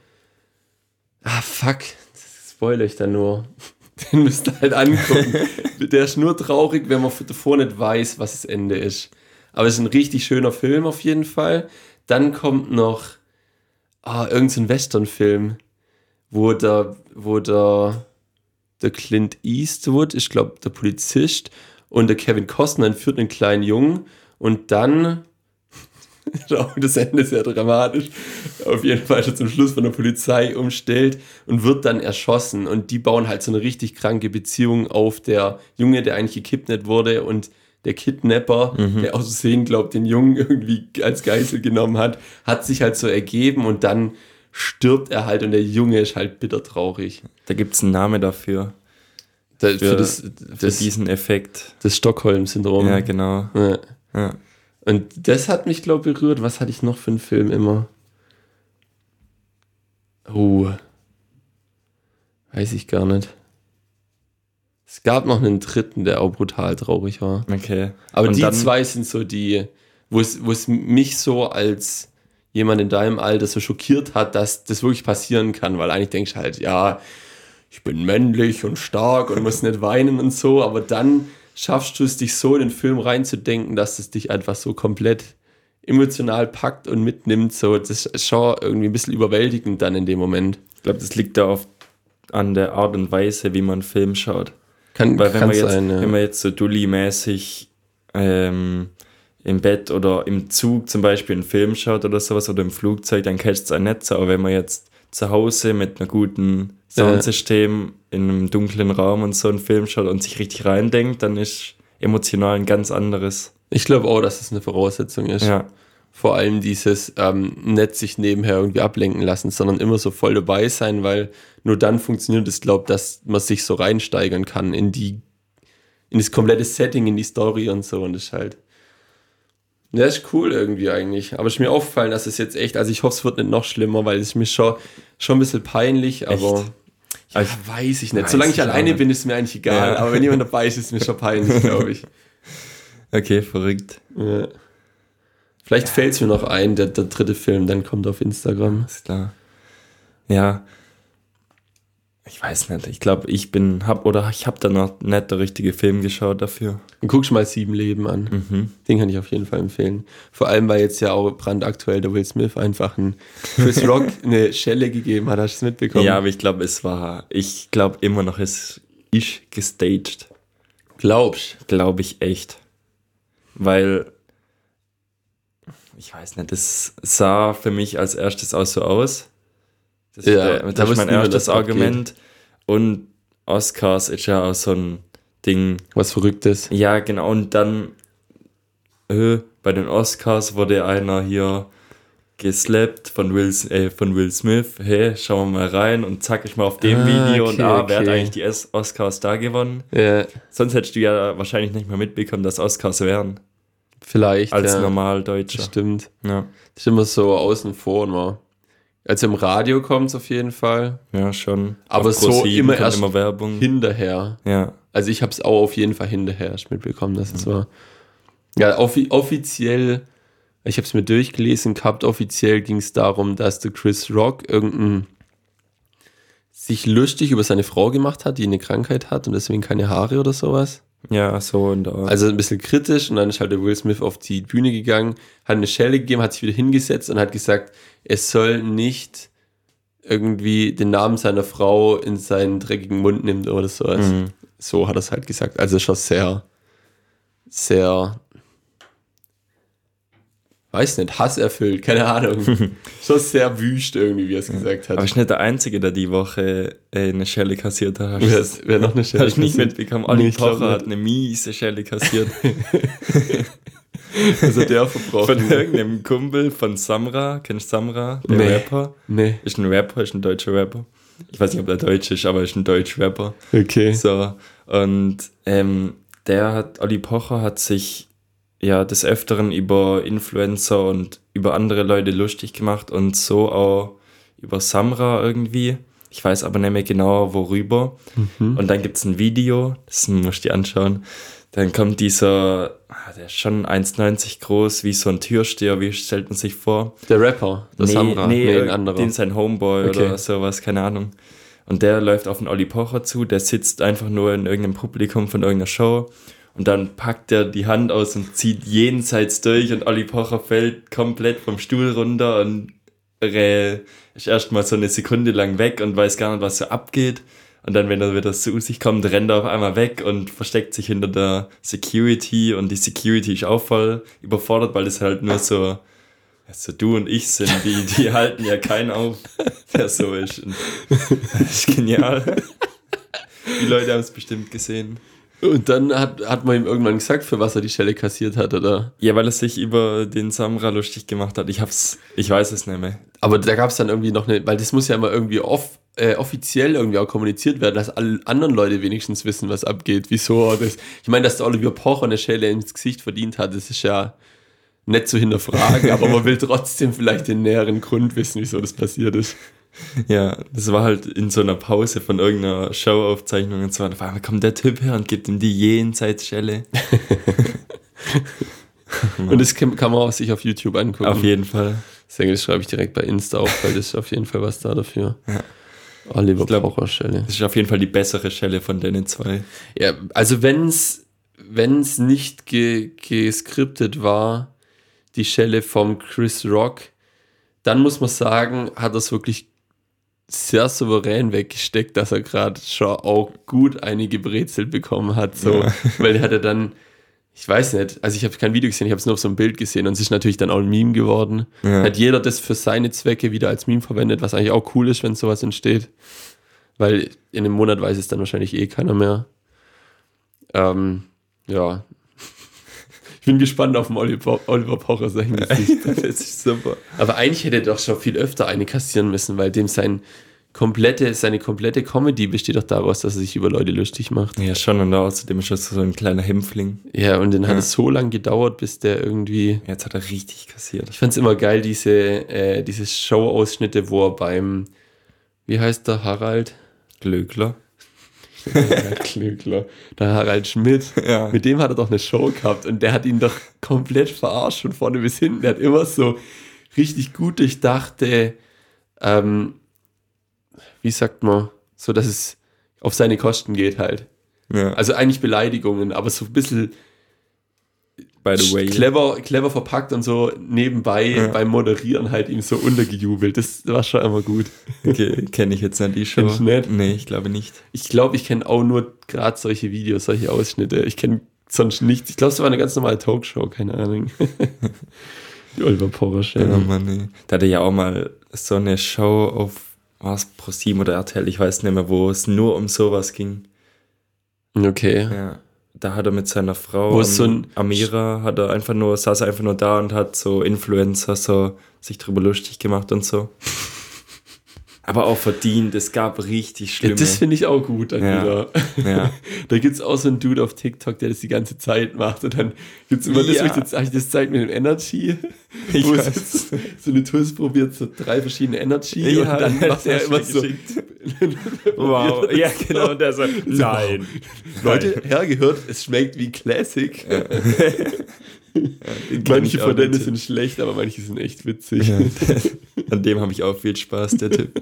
Ah, fuck, das spoilere ich da nur. Den müsst ihr halt angucken. der ist nur traurig, wenn man davor nicht weiß, was das Ende ist. Aber es ist ein richtig schöner Film auf jeden Fall. Dann kommt noch ah, irgendein Western-Film, wo der, wo der, der Clint Eastwood, ich glaube der Polizist, und der Kevin Costner entführt einen kleinen Jungen und dann, das Ende ist sehr dramatisch, auf jeden Fall schon zum Schluss von der Polizei umstellt und wird dann erschossen und die bauen halt so eine richtig kranke Beziehung auf, der Junge, der eigentlich gekidnappt wurde und der Kidnapper, der aus Versehen, glaubt, den Jungen irgendwie als Geisel genommen hat, hat sich halt so ergeben und dann stirbt er halt und der Junge ist halt bitter traurig. Da gibt es einen Namen dafür. Da, Für, für, das, für das, diesen Effekt. das Stockholm-Syndrom. Ja, genau. Ja. Ja. Und das hat mich, glaube ich, berührt. Was hatte ich noch für einen Film immer? Oh. Weiß ich gar nicht. Es gab noch einen dritten, der auch brutal traurig war. Okay. Aber Und die zwei sind so die, wo es, wo es mich so als jemand in deinem Alter so schockiert hat, dass das wirklich passieren kann, weil eigentlich denkst du halt, ja, ich bin männlich und stark und muss nicht weinen und so, aber dann schaffst du es, dich so in den Film reinzudenken, dass es dich einfach so komplett emotional packt und mitnimmt, so, das ist schon irgendwie ein bisschen überwältigend dann in dem Moment. Ich glaube, das liegt da oft an der Art und Weise, wie man Film schaut. Kann, Weil wenn kann man, jetzt, sein, ja. wenn man jetzt so Dulli-mäßig ähm, im Bett oder im Zug zum Beispiel einen Film schaut oder sowas oder im Flugzeug, dann catcht es einen nicht so. Aber wenn man jetzt zu Hause mit einer guten Soundsystem in einem dunklen Raum und so einen Film schaut und sich richtig reindenkt, dann ist emotional ein ganz anderes. Ich glaube auch, dass es eine Voraussetzung ist. Ja, Vor allem dieses ähm, nicht sich nebenher irgendwie ablenken lassen, sondern immer so voll dabei sein, weil nur dann funktioniert es, glaube dass man sich so reinsteigern kann in die, in das komplette Setting, in die Story und so und das ist halt. Ja, ist cool irgendwie eigentlich. Aber es ist mir aufgefallen, dass es jetzt echt, also ich hoffe, es wird nicht noch schlimmer, weil es ist mir schon, schon ein bisschen peinlich, aber ja, weiß ich nicht. weiß Solange ich ich alleine bin, ist es mir eigentlich egal. Ja. Aber wenn jemand dabei ist, ist es mir schon peinlich, glaube ich. okay, verrückt. Ja. Vielleicht fällt es mir noch ein, der, der dritte Film, dann kommt auf Instagram. Ist klar. Ja. Ich weiß nicht. Ich glaube, ich bin, hab oder ich habe da noch nicht der richtige Film geschaut dafür. Guckst mal Sieben Leben an. Mhm. Den kann ich auf jeden Fall empfehlen. Vor allem, weil jetzt ja auch brandaktuell der Will Smith einfach ein Chris Rock eine Schelle gegeben hat. Hast du es mitbekommen? Ja, aber ich glaube, es war, ich glaube immer noch, es ist gestaged. Glaubst Glaube ich echt. Weil, ich weiß nicht, das sah für mich als erstes auch so aus. Das, Ja, äh, da das ist mein erstes abgeht. Argument. Und Oscars ist ja auch so ein Ding. Was Verrücktes. Ja, genau. Und dann äh, bei den Oscars wurde einer hier geslappt von Will, äh, von Will Smith. Hey, schauen wir mal rein und zack, ich mal auf dem Ah, Video und okay, ah, wer hat eigentlich die Oscars da gewonnen? Ja, Sonst hättest du ja wahrscheinlich nicht mehr mitbekommen, dass Oscars wären. vielleicht. Als ja. Normaldeutscher. Das stimmt. Ja. Das ist immer so außen vor immer. Also im Radio kommt es auf jeden Fall. ja, schon. Aber Auf so immer erst immer Werbung. Hinterher. Ja. Also ich habe es auch auf jeden Fall hinterher erst mitbekommen, dass es war. Ja, offi offiziell, ich habe es mir durchgelesen gehabt, offiziell ging es darum, dass der Chris Rock irgendein sich lustig über seine Frau gemacht hat, die eine Krankheit hat und deswegen keine Haare oder sowas. Ja, so und da. Also ein bisschen kritisch und dann ist halt der Will Smith auf die Bühne gegangen, hat eine Schelle gegeben, hat sich wieder hingesetzt und hat gesagt, es soll nicht irgendwie den Namen seiner Frau in seinen dreckigen Mund nimmt oder sowas. Mhm. So hat er es halt gesagt. Also schon sehr, sehr, weiß nicht, hasserfüllt, keine Ahnung. schon sehr wüst irgendwie, wie er es gesagt hat. Aber ich nicht der Einzige, der die Woche äh, eine Schelle kassiert hat. Wer, wer noch eine Schelle hast du nicht mitbekommen? Olli Nee, Pocher hat eine miese Schelle kassiert. Also der verbrochen. von irgendeinem Kumpel von Samra. Kennst du Samra? Der Nee. Rapper. Nee, Ist ein Rapper, ist ein deutscher Rapper. Ich weiß nicht, ob der deutsch ist, aber ist ein deutscher Rapper. okay. So, und ähm, der hat, Olli Pocher hat sich ja des Öfteren über Influencer und über andere Leute lustig gemacht und so auch über Samra irgendwie. Ich weiß aber nicht mehr genau, worüber. Und dann gibt es ein Video, das musst du dir anschauen. Dann kommt dieser, ah, der ist schon 1,90 groß, wie so ein Türsteher, wie stellt man sich vor? Der Rapper, der Samra, nee, nee, ein nee anderer. den sein Homeboy Okay. oder sowas, keine Ahnung. Und der läuft auf den Olli Pocher zu, der sitzt einfach nur in irgendeinem Publikum von irgendeiner Show und dann packt er die Hand aus und zieht jenseits durch und Olli Pocher fällt komplett vom Stuhl runter und ist erstmal so eine Sekunde lang weg und weiß gar nicht, was so abgeht. Und dann, wenn er wieder zu sich kommt, rennt er auf einmal weg und versteckt sich hinter der Security und die Security ist auch voll überfordert, weil das halt nur so, so du und ich sind, die, die halten ja keinen auf, der so ist. Und das ist genial. Die Leute haben es bestimmt gesehen. Und dann hat, hat man ihm irgendwann gesagt, für was er die Schelle kassiert hat, oder? Ja, weil er sich über den Samra lustig gemacht hat. Ich hab's, ich weiß es nicht mehr. Aber da gab es dann irgendwie noch eine, weil das muss ja immer irgendwie off, äh, offiziell irgendwie auch kommuniziert werden, dass alle anderen Leute wenigstens wissen, was abgeht. Wieso das? Ich meine, dass der Oliver Pocher eine Schelle ins Gesicht verdient hat, das ist ja nicht zu hinterfragen, aber man will trotzdem vielleicht den näheren Grund wissen, wieso das passiert ist. Ja, das war halt in so einer Pause von irgendeiner Showaufzeichnung und so. Und auf einmal kommt der Typ her und gibt ihm die Jenseitsschelle. Und das kann, man auch sich auf YouTube angucken. Auf jeden Fall. Deswegen, das schreibe ich direkt bei Insta auf, weil das ist auf jeden Fall was da dafür. Oliver Ich glaub- Pocher Schelle. Das ist auf jeden Fall die bessere Schelle von denen zwei. Ja, also wenn's wenn's nicht ge geskriptet war, die Schelle vom Chris Rock, dann muss man sagen, hat es wirklich sehr souverän weggesteckt, dass er gerade schon auch gut einige Brezel bekommen hat. So, Ja. weil er hatte dann, Ich weiß nicht. Also ich habe kein Video gesehen, ich habe es nur auf so einem Bild gesehen und es ist natürlich dann auch ein Meme geworden. Ja. Hat jeder das für seine Zwecke wieder als Meme verwendet, was eigentlich auch cool ist, wenn sowas entsteht. Weil in einem Monat weiß es dann wahrscheinlich eh keiner mehr. Ähm, ja. Ich bin gespannt auf den Oliver, Oliver Pocher sein Gesicht. das ist super. Aber eigentlich hätte er doch schon viel öfter eine kassieren müssen, weil dem sein komplette, seine komplette Comedy besteht doch daraus, dass er sich über Leute lustig macht. Ja, schon, und außerdem ist das so ein kleiner Hämpfling. Ja, und dann hat Ja. es so lange gedauert, bis der irgendwie. Jetzt hat er richtig kassiert. Ich fand's immer geil, diese, äh, diese Show-Ausschnitte, wo er beim, wie heißt der, Harald? Glöckler. Klöckler. Der Harald Schmidt. Ja. Mit dem hat er doch eine Show gehabt und der hat ihn doch komplett verarscht von vorne bis hinten. Der hat immer so richtig gut durchdachte, ähm, wie sagt man, so dass es auf seine Kosten geht halt. Ja, Also eigentlich Beleidigungen, aber so ein bisschen by the way. clever, clever verpackt und so nebenbei Ja. beim Moderieren halt ihm so untergejubelt. Das war schon immer gut. Okay, kenne ich jetzt nicht die Show. Kennst du nicht? Nee, ich glaube nicht. Ich glaube, ich kenne auch nur gerade solche Videos, solche Ausschnitte. Ich kenne sonst nichts. Ich glaube, es war eine ganz normale Talkshow, keine Ahnung. Die Oliver Porsche. Ja, Mann, nee. Da hatte ja auch mal so eine Show auf was ProSieben oder RTL, ich weiß nicht mehr, wo es nur um sowas ging. Okay. Ja. Da hat er mit seiner Frau so ein- Amira hat er einfach nur saß einfach nur da und hat so Influencer so sich drüber lustig gemacht und so. Aber auch verdient, es gab richtig Ja, schlimme. das finde ich auch gut dann Ja. wieder. ja. Da gibt es auch so einen Dude auf TikTok, der das die ganze Zeit macht. Und dann gibt es immer das, Ja. das, hab ich das zeigt mit dem Energy. Ich wo weiß. es so, eine Tours probiert, so drei verschiedene Energy. Ja, und dann macht das er immer so. Wow, ja genau, der so, nein. Leute, hergehört, es schmeckt wie Classic. Kenn manche von denen sind schlecht, aber manche sind echt witzig. Ja, an dem habe ich auch viel Spaß, der Typ.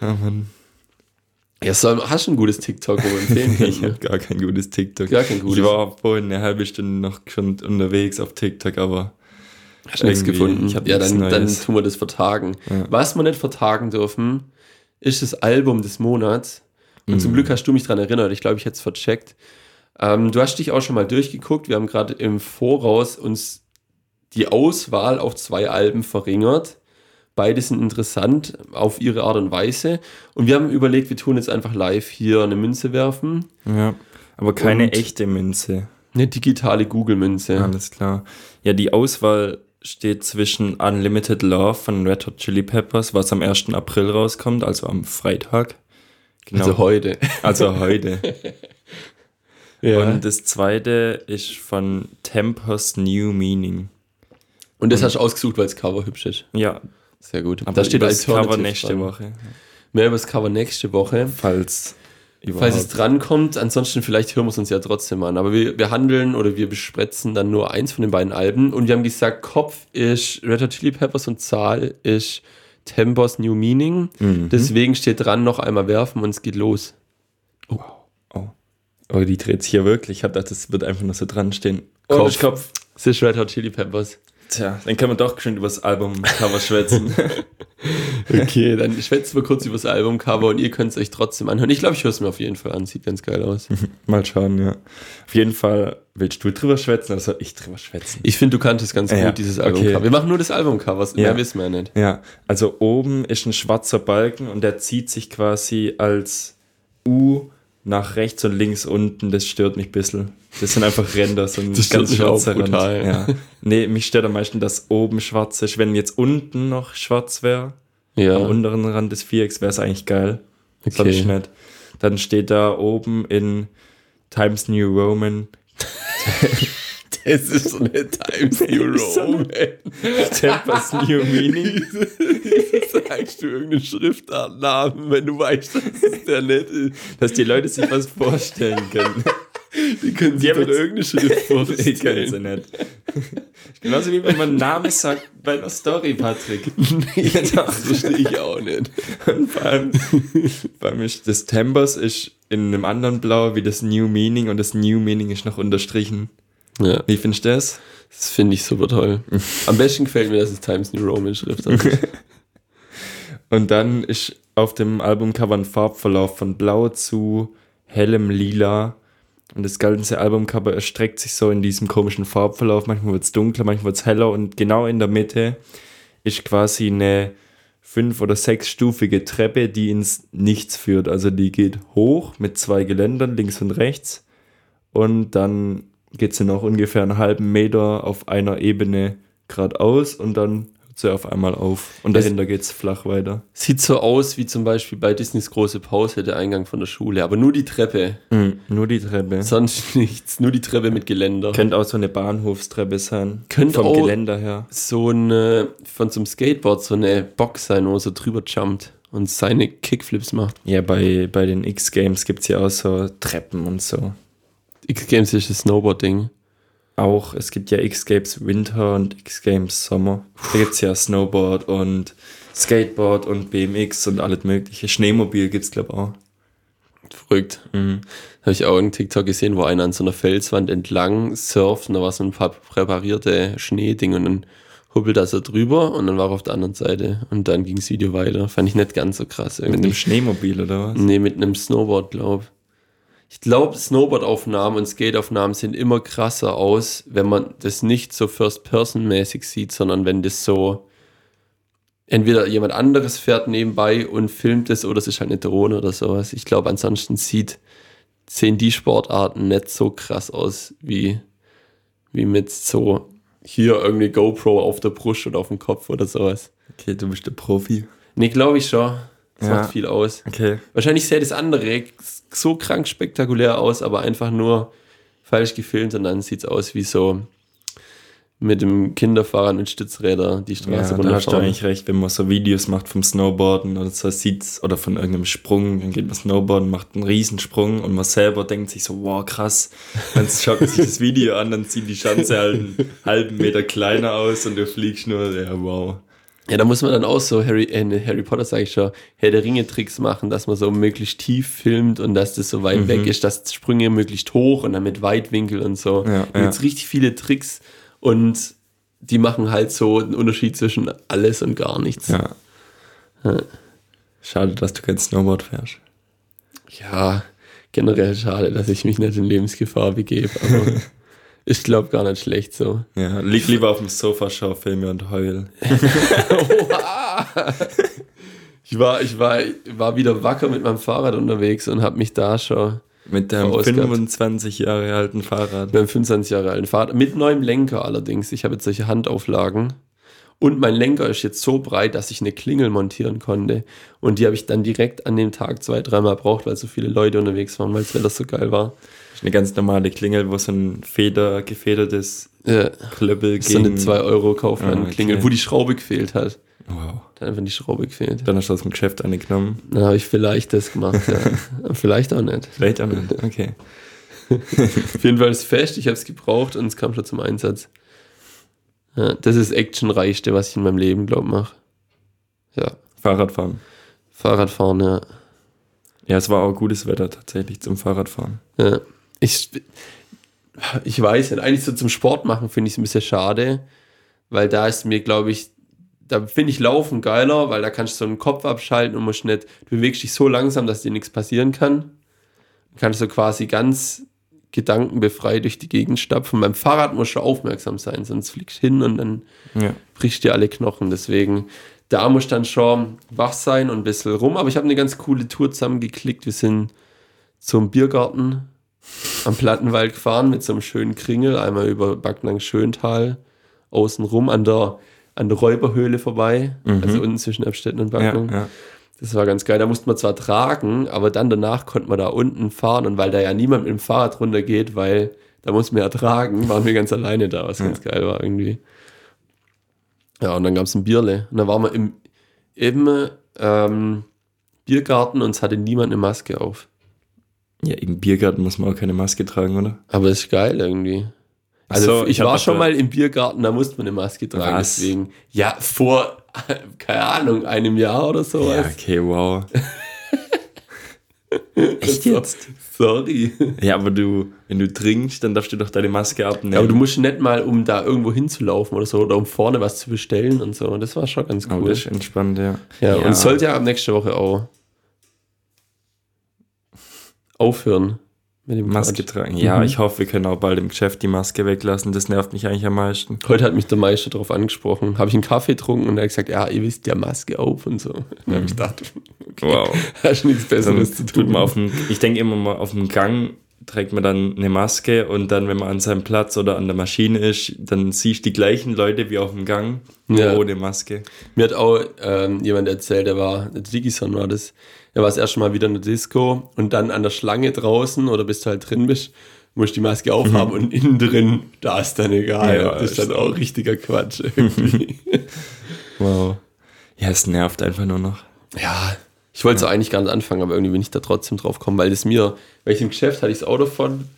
Ja, Mann. Ja, so, hast du ein gutes TikTok, wo empfehlen Ich habe können? gar kein gutes TikTok. Gar kein gutes. Ich war vorhin eine halbe Stunde noch schon unterwegs auf TikTok, aber Hast du nichts gefunden? ich ja, dann, dann tun wir das vertagen. Ja. Was wir nicht vertagen dürfen, ist das Album des Monats. Und Mhm. zum Glück hast du mich daran erinnert. Ich glaube, ich hätte es vercheckt. Ähm, du hast dich auch schon mal durchgeguckt. Wir haben gerade im Voraus uns die Auswahl auf zwei Alben verringert. Beide sind interessant auf ihre Art und Weise. Und wir haben überlegt, wir tun jetzt einfach live hier eine Münze werfen. ja, aber keine Und- echte Münze. Eine digitale Google-Münze. Alles klar. Ja, die Auswahl steht zwischen Unlimited Love von Red Hot Chili Peppers, was am 1. April rauskommt, also am Freitag. Genau. Also heute. Also heute. Ja. Und das zweite ist von Tempers New Meaning. Und das hast du ausgesucht, weil das Cover hübsch ist. Ja, Sehr gut. aber da steht das Cover nächste dran. Woche. Mehr über das Cover nächste Woche. Falls überhaupt. Falls es drankommt, ansonsten vielleicht hören wir es uns ja trotzdem an. Aber wir, wir handeln oder wir besprechen dann nur eins von den beiden Alben. Und wir haben gesagt, Kopf ist Red Hot Chili Peppers und Zahl ist Tempers New Meaning. Mhm. Deswegen steht dran, noch einmal werfen und es geht los. Oh. Oh, die dreht sich ja wirklich. Ich hab gedacht, das wird einfach nur so dran stehen. Kopf. Das ist Kopf. Es ist Red Hot Chili Peppers. Tja, dann können wir doch schön über das Albumcover schwätzen. Okay, dann schwätzen wir kurz über das Albumcover und ihr könnt es euch trotzdem anhören. Ich glaube, ich höre es mir auf jeden Fall an. Sieht ganz geil aus. Mal schauen, ja. Auf jeden Fall, willst du drüber schwätzen oder soll ich drüber schwätzen? Ich finde, du kannst es ganz Ja, gut, dieses okay. Albumcover. Wir machen nur das Albumcover, mehr Ja. wissen wir ja nicht. Ja, also oben ist ein schwarzer Balken und der zieht sich quasi als U nach rechts und links unten. Das stört mich ein bisschen. Das sind einfach Ränder, so ein Das ganz schwarzer Rand. Ja. Nee, mich stört am meisten, dass oben schwarz ist. Wenn jetzt unten noch schwarz wäre, Ja. am unteren Rand des Vierecks, wäre es eigentlich geil. Okay. Sonst nicht. Dann steht da oben in Times New Roman Das ist so eine Times New Roman. Tempers New Meaning. Sagst du irgendeinen Schriftartnamen, wenn du weißt, dass es der nicht ist. Dass die Leute sich was vorstellen können. Die können sich haben doch irgendeine Schrift Ich kann sie vorstellen. nicht. Genauso wie wenn man einen Namen sagt bei einer Story, Patrick. Nee, das verstehe ich auch nicht. Und vor allem, allem ist das Timbers ist in einem anderen Blau wie das New Meaning und das New Meaning ist noch unterstrichen. Ja, Wie findest du das? das finde ich super toll. Am besten gefällt mir, dass es Times New Roman Schrift ist. Und dann ist auf dem Albumcover ein Farbverlauf von Blau zu hellem Lila Und das ganze Albumcover erstreckt sich so in diesem komischen Farbverlauf. Manchmal wird es dunkler, manchmal wird es heller. Und genau in der Mitte ist quasi eine fünf- oder sechsstufige Treppe, die ins Nichts führt. Also die geht hoch mit zwei Geländern, links und rechts. Und dann geht sie noch ungefähr einen halben Meter auf einer Ebene geradeaus und dann hört sie auf einmal auf. Und dahinter geht es flach weiter. Sieht so aus wie zum Beispiel bei Disneys große Pause, der Eingang von der Schule. Aber nur die Treppe. Mhm, nur die Treppe. Sonst nichts. Nur die Treppe mit Geländer. Könnte auch so eine Bahnhofstreppe sein. Könnte Vom auch- Geländer her. so eine, von zum Skateboard, so eine Box sein, wo so drüber jumpt und seine Kickflips macht. Ja, bei, bei den X-Games gibt es ja auch so Treppen und so. X-Games ist das Snowboard-Ding. Auch, es gibt ja X-Games Winter und X-Games Sommer. Da gibt es ja Snowboard und Skateboard und BMX und alles mögliche. Schneemobil gibt es, glaube ich, auch. Verrückt. Mhm. Habe ich auch einen TikTok gesehen, wo einer an so einer Felswand entlang surft und da war so ein paar präparierte Schneeding und dann hubbelt er so drüber und dann war er auf der anderen Seite und dann ging das Video weiter. Fand ich nicht ganz so krass. Mit Irgendwie. einem Schneemobil oder was? Nee, mit einem Snowboard, glaub. Ich glaube, Snowboard-Aufnahmen und Skate-Aufnahmen sehen immer krasser aus, wenn man das nicht so First-Person-mäßig sieht, sondern wenn das so entweder jemand anderes fährt nebenbei und filmt es oder es ist halt eine Drohne oder sowas. Ich glaube, ansonsten sieht, sehen die Sportarten nicht so krass aus wie, wie mit so hier irgendwie GoPro auf der Brust oder auf dem Kopf oder sowas. Okay, du bist der Profi. Nee, glaube ich schon. Das Ja. macht viel aus. Okay. Wahrscheinlich sähe das andere so krank spektakulär aus, aber einfach nur falsch gefilmt und dann sieht es aus wie so mit dem Kinderfahrrad mit Stützräder die Ja, Straße da hast du eigentlich recht, wenn man so Videos macht vom Snowboarden oder so sieht's oder von irgendeinem Sprung, dann geht man Snowboarden, macht einen Riesensprung und man selber denkt sich so, wow, krass. Dann schaut man sich das Video an, dann sieht die Schanze halt einen halben Meter kleiner aus und du fliegst nur, ja, wow. Ja, da muss man dann auch so Harry, äh, ne, Harry Potter, sage ich schon, Herr der Ringe-Tricks machen, dass man so möglichst tief filmt und dass das so weit Mhm. weg ist, dass Sprünge möglichst hoch und dann mit Weitwinkel und so. Ja, da ja. gibt's richtig viele Tricks und die machen halt so einen Unterschied zwischen alles und gar nichts. Ja. Schade, dass du kein Snowboard fährst. Ja, generell schade, dass ich mich nicht in Lebensgefahr begebe, aber ich glaube gar nicht schlecht so. Ja, lieg lieber auf dem Sofa, schau Filme und heul. Ich war, ich war, war wieder wacker mit meinem Fahrrad unterwegs und habe mich da schon Mit deinem Verausgabt. 25 Jahre alten Fahrrad. mit meinem 25 Jahre alten Fahrrad, mit neuem Lenker allerdings. Ich habe jetzt solche Handauflagen. Und mein Lenker ist jetzt so breit, dass ich eine Klingel montieren konnte. Und die habe ich dann direkt an dem Tag zwei, dreimal braucht, weil so viele Leute unterwegs waren, weil das Wetter so geil war. Eine ganz normale Klingel, wo so ein Feder, gefedertes Ja, Klöppel so eine gegen... 2 Euro Kaufland-Klingel, Ah, okay. wo die Schraube gefehlt hat. Wow. Da hat einfach die Schraube gefehlt. Dann hast du aus dem Geschäft angenommen. Dann habe ich vielleicht das gemacht, ja. Vielleicht auch nicht. Vielleicht auch nicht. Okay. Auf jeden Fall ist es fest, ich habe es gebraucht und es kam schon zum Einsatz. Ja, das ist das actionreichste, was ich in meinem Leben, glaube ich, mache. Ja, Fahrradfahren. Fahrradfahren, ja. Ja, es war auch gutes Wetter tatsächlich zum Fahrradfahren. ja. Ich, ich weiß nicht, eigentlich so zum Sport machen finde ich es ein bisschen schade, weil da ist mir, glaube ich, da finde ich Laufen geiler, weil da kannst du so einen Kopf abschalten und musst nicht, du bewegst dich so langsam, dass dir nichts passieren kann. Du kannst so quasi ganz gedankenbefreit durch die Gegend stapfen. Beim Fahrrad musst du aufmerksam sein, sonst fliegst du hin und dann Ja. brichst dir alle Knochen. Deswegen, da muss dann schon wach sein und ein bisschen rum. Aber ich habe eine ganz coole Tour zusammengeklickt. Wir sind zum Biergarten am Plattenwald gefahren mit so einem schönen Kringel, einmal über Backnang Schöntal, außen rum an der, an der Räuberhöhle vorbei, also unten zwischen Abstetten und Ja, Backnang. ja. Das war ganz geil. Da musste man zwar tragen, aber dann danach konnte man da unten fahren und weil da ja niemand mit dem Fahrrad runtergeht, weil da muss man ja tragen, waren wir ganz alleine da, was ganz geil war irgendwie. Ja, und dann gab es ein Bierle. Und dann waren wir im, im ähm, Biergarten und es hatte niemand eine Maske auf. Ja, im Biergarten muss man auch keine Maske tragen, oder? Aber das ist geil irgendwie. Also so, ich, ich war schon ja- mal im Biergarten, da musste man eine Maske tragen. Was? Deswegen, ja, vor, keine Ahnung, einem Jahr oder Ja, sowas. okay, wow. Echt jetzt? Sorry. Ja, aber du, wenn du trinkst, dann darfst du doch deine Maske abnehmen. Aber du musst nicht mal, um da irgendwo hinzulaufen oder so, oder um vorne was zu bestellen und so. Das war schon ganz Oh, cool. das ist entspannt, ja. ja, und es sollte ja ab nächste Woche auch aufhören Mit dem Maske Quatsch. tragen. Ja, Mhm. ich hoffe, wir können auch bald im Geschäft die Maske weglassen. Das nervt mich eigentlich am meisten. Heute hat mich der Meister darauf angesprochen. Habe ich einen Kaffee getrunken und er hat gesagt, ja, ihr wisst ja Maske auf und so. Dann habe ich gedacht, okay, Wow. hast nichts Dann Besseres zu tut tun. auf dem, ich denke immer mal, auf dem Gang trägt man dann eine Maske und dann, wenn man an seinem Platz oder an der Maschine ist, dann siehst du die gleichen Leute wie auf dem Gang, Ja. ohne Maske. Mir hat auch ähm, jemand erzählt, der war, der Digison war das, der war das erste Mal wieder in der Disco und dann an der Schlange draußen oder bis du halt drin bist, musst du die Maske aufhaben und innen drin, da ist dann egal. Ja, das ist dann auch richtiger Quatsch irgendwie. Wow. Ja, es nervt einfach nur noch. ja, ich wollte es eigentlich gar nicht anfangen, aber irgendwie bin ich da trotzdem drauf gekommen, weil das mir, weil ich im Geschäft hatte ich das Auto von,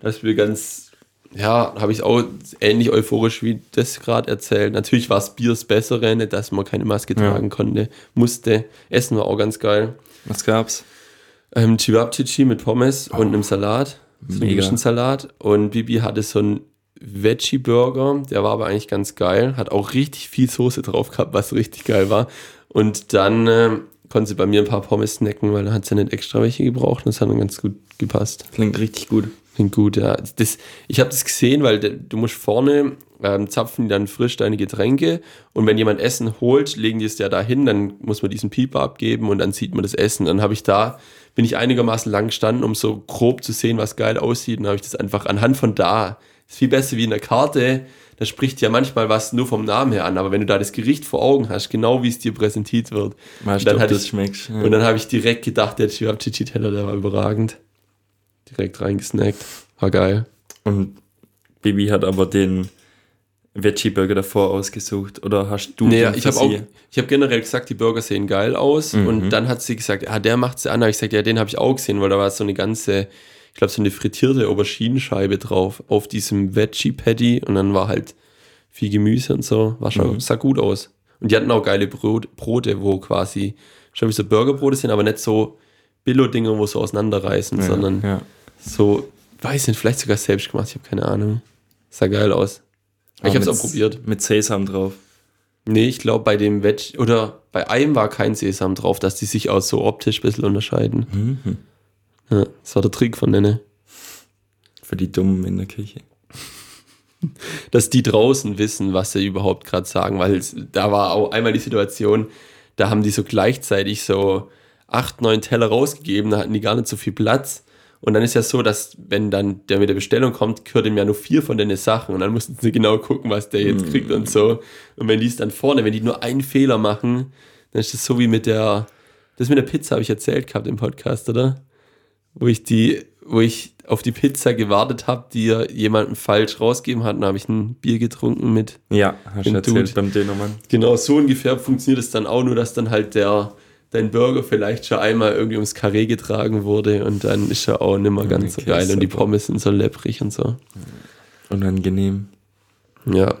das mir ganz, ja, habe ich auch ähnlich euphorisch wie das gerade erzählt. Natürlich war das Bier das Bessere, nicht, dass man keine Maske Ja. tragen konnte, musste. Essen war auch ganz geil. Was gab's? Ähm, Chibabchichi mit Pommes und einem Salat, so einem Salat. Und Bibi hatte so einen Veggie-Burger, der war aber eigentlich ganz geil, hat auch richtig viel Soße drauf gehabt, was richtig geil war. Und dann ähm, konnte sie bei mir ein paar Pommes snacken, weil dann hat sie nicht extra welche gebraucht und das hat dann ganz gut gepasst. Klingt richtig gut. Klingt gut, ja. Das, ich habe das gesehen, weil du musst vorne ähm, zapfen die dann frisch deine Getränke und wenn jemand Essen holt, legen die es ja dahin, dann muss man diesen Pieper abgeben und dann sieht man das Essen. Dann habe ich da, bin ich einigermaßen lang gestanden, um so grob zu sehen, was geil aussieht. Und dann habe ich das einfach anhand von da. ist viel besser wie in der Karte. Da spricht ja manchmal was nur vom Namen her an, aber wenn du da das Gericht vor Augen hast, genau wie es dir präsentiert wird, Weißt dann ob ich- schmeckt? Ja. und dann habe ich direkt gedacht, der Chirapchichi-Teller, der war überragend. Direkt reingesnackt. War geil. Und Bibi hat aber den Veggie-Burger davor ausgesucht. Oder hast du den ich habe auch, ich habe generell gesagt, die Burger sehen geil aus. Mhm. Und dann hat sie gesagt, ah, der macht sie an. Habe ich gesagt, ja, den habe ich auch gesehen, weil da war so eine ganze, ich glaube, so eine frittierte Auberginenscheibe drauf auf diesem Veggie-Patty. Und dann war halt viel Gemüse und so. War schon, Mhm. sah gut aus. Und die hatten auch geile Brot, Brote, wo quasi schon wie so Burgerbrote sind, aber nicht so Billo-Dinger, wo so auseinanderreißen, sondern ja. so, weiß nicht, vielleicht sogar selbst gemacht, ich habe keine Ahnung. Sah geil aus. Ich Aber habe es auch probiert. Mit Sesam drauf. Nee, ich glaube bei dem Veg, oder bei einem war kein Sesam drauf, dass die sich auch so optisch ein bisschen unterscheiden. Mhm. Ja, das war der Trick von denen. Für die Dummen in der Küche. Dass die draußen wissen, was sie überhaupt gerade sagen, weil da war auch einmal die Situation, da haben die so gleichzeitig so acht, neun Teller rausgegeben, da hatten die gar nicht so viel Platz. Und dann ist ja so, dass wenn dann der mit der Bestellung kommt, gehört ihm ja nur vier von den Sachen und dann mussten sie genau gucken, was der jetzt kriegt und so. Und wenn die es dann vorne, wenn die nur einen Fehler machen, dann ist das so wie mit der, das mit der Pizza habe ich erzählt gehabt im Podcast, oder? Wo ich die, wo ich auf die Pizza gewartet habe, die ja jemandem falsch rausgegeben hat, und habe ich ein Bier getrunken mit. Ja, hast du erzählt Dude. beim Dönermann. Genau so ungefähr funktioniert es dann auch, nur dass dann halt der, dein Burger vielleicht schon einmal irgendwie ums Karree getragen wurde und dann ist er auch nicht mehr ganz so geil und die. Pommes sind so lepprig und so. Unangenehm. Ja.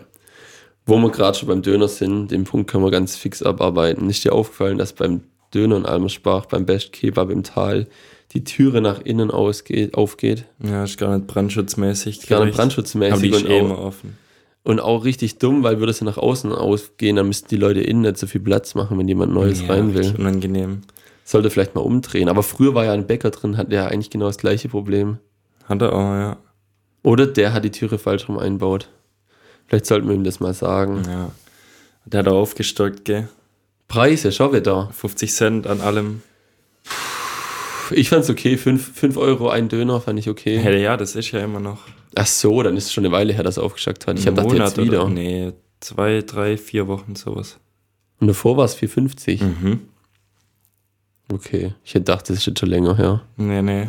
Wo wir gerade schon beim Döner sind, den Punkt können wir ganz fix abarbeiten. Ist dir aufgefallen, dass beim Döner in Almersbach, beim Best Kebab im Tal, die Türe nach innen ausgeht, aufgeht? Ja, ist gar nicht brandschutzmäßig. Gar nicht brandschutzmäßig Aber die ist und eh immer offen. Und auch richtig dumm, weil würde es ja nach außen ausgehen, dann müssten die Leute innen nicht so viel Platz machen, wenn jemand Neues Ja, rein will. richtig Unangenehm. Sollte vielleicht mal umdrehen. Aber früher war ja ein Bäcker drin, hat der eigentlich genau das gleiche Problem. Hat er auch, ja. Oder der hat die Türe falsch rum einbaut. Vielleicht sollten wir ihm das mal sagen. ja. Der hat auch aufgestockt, gell? Preise, schau wieder. 50 Cent an allem. Ich fand's okay, 5 Euro ein Döner fand ich okay. Hey, ja, das ist ja immer noch. Ach so, dann ist es schon eine Weile her, dass er aufgestockt hat. Ich habe gedacht, jetzt wieder. Oder? Nee, zwei, drei, vier Wochen sowas. Und davor war es 4,50. Mhm. Okay, ich hätte gedacht, das ist jetzt schon länger her. Nee, nee.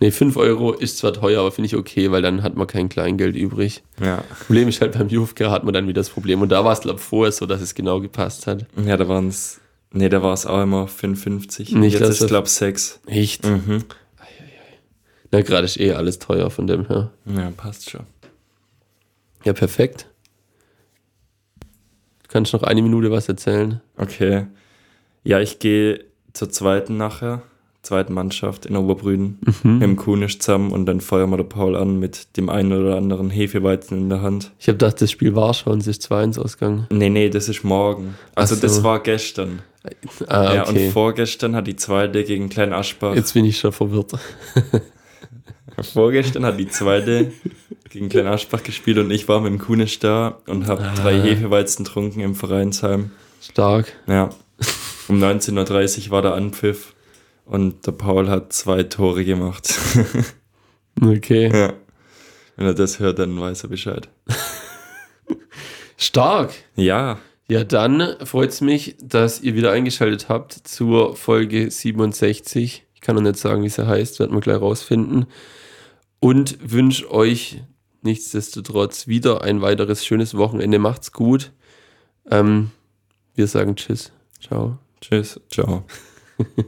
Nee, 5 Euro ist zwar teuer, aber finde ich okay, weil dann hat man kein Kleingeld übrig. Ja. Problem ist halt beim Jufka hat man dann wieder das Problem. Und da war es, glaube ich, vorher so, dass es genau gepasst hat. Ja, da waren es. Nee, da war es auch immer 5,50. Nicht, Jetzt ist glaube ich, 6. Echt? Mhm. Na, gerade ist eh alles teuer von dem her. Ja, passt schon. Ja, perfekt. Du kannst noch eine Minute was erzählen. Okay. Ja, ich gehe zur zweiten nachher. Zweiten Mannschaft in Oberbrüden. Mhm. Mit dem Kunisch zusammen und dann feuern wir der Paul an mit dem einen oder anderen Hefeweizen in der Hand. Ich habe gedacht, das Spiel war schon, es ist 2-1 ausgegangen. Nee, nee, das ist morgen. Also so. das war gestern. Ah, Ja, und vorgestern hat die zweite gegen Klein Aschbach. Jetzt bin ich schon verwirrt. Vorgestern hat die zweite gegen Klein Aschbach gespielt und ich war mit dem Kunis da und habe drei Hefeweizen getrunken im Vereinsheim. Stark. Ja. Um 19.30 Uhr war der Anpfiff und der Paul hat zwei Tore gemacht. Okay. ja. Wenn er das hört, dann weiß er Bescheid. Stark. Ja, Ja, dann freut es mich, dass ihr wieder eingeschaltet habt zur Folge 67. Ich kann noch nicht sagen, wie sie heißt, werden wir gleich rausfinden. Und wünsche euch nichtsdestotrotz wieder ein weiteres schönes Wochenende. Macht's gut. Ähm, wir sagen Tschüss. Ciao. tschüss, ciao.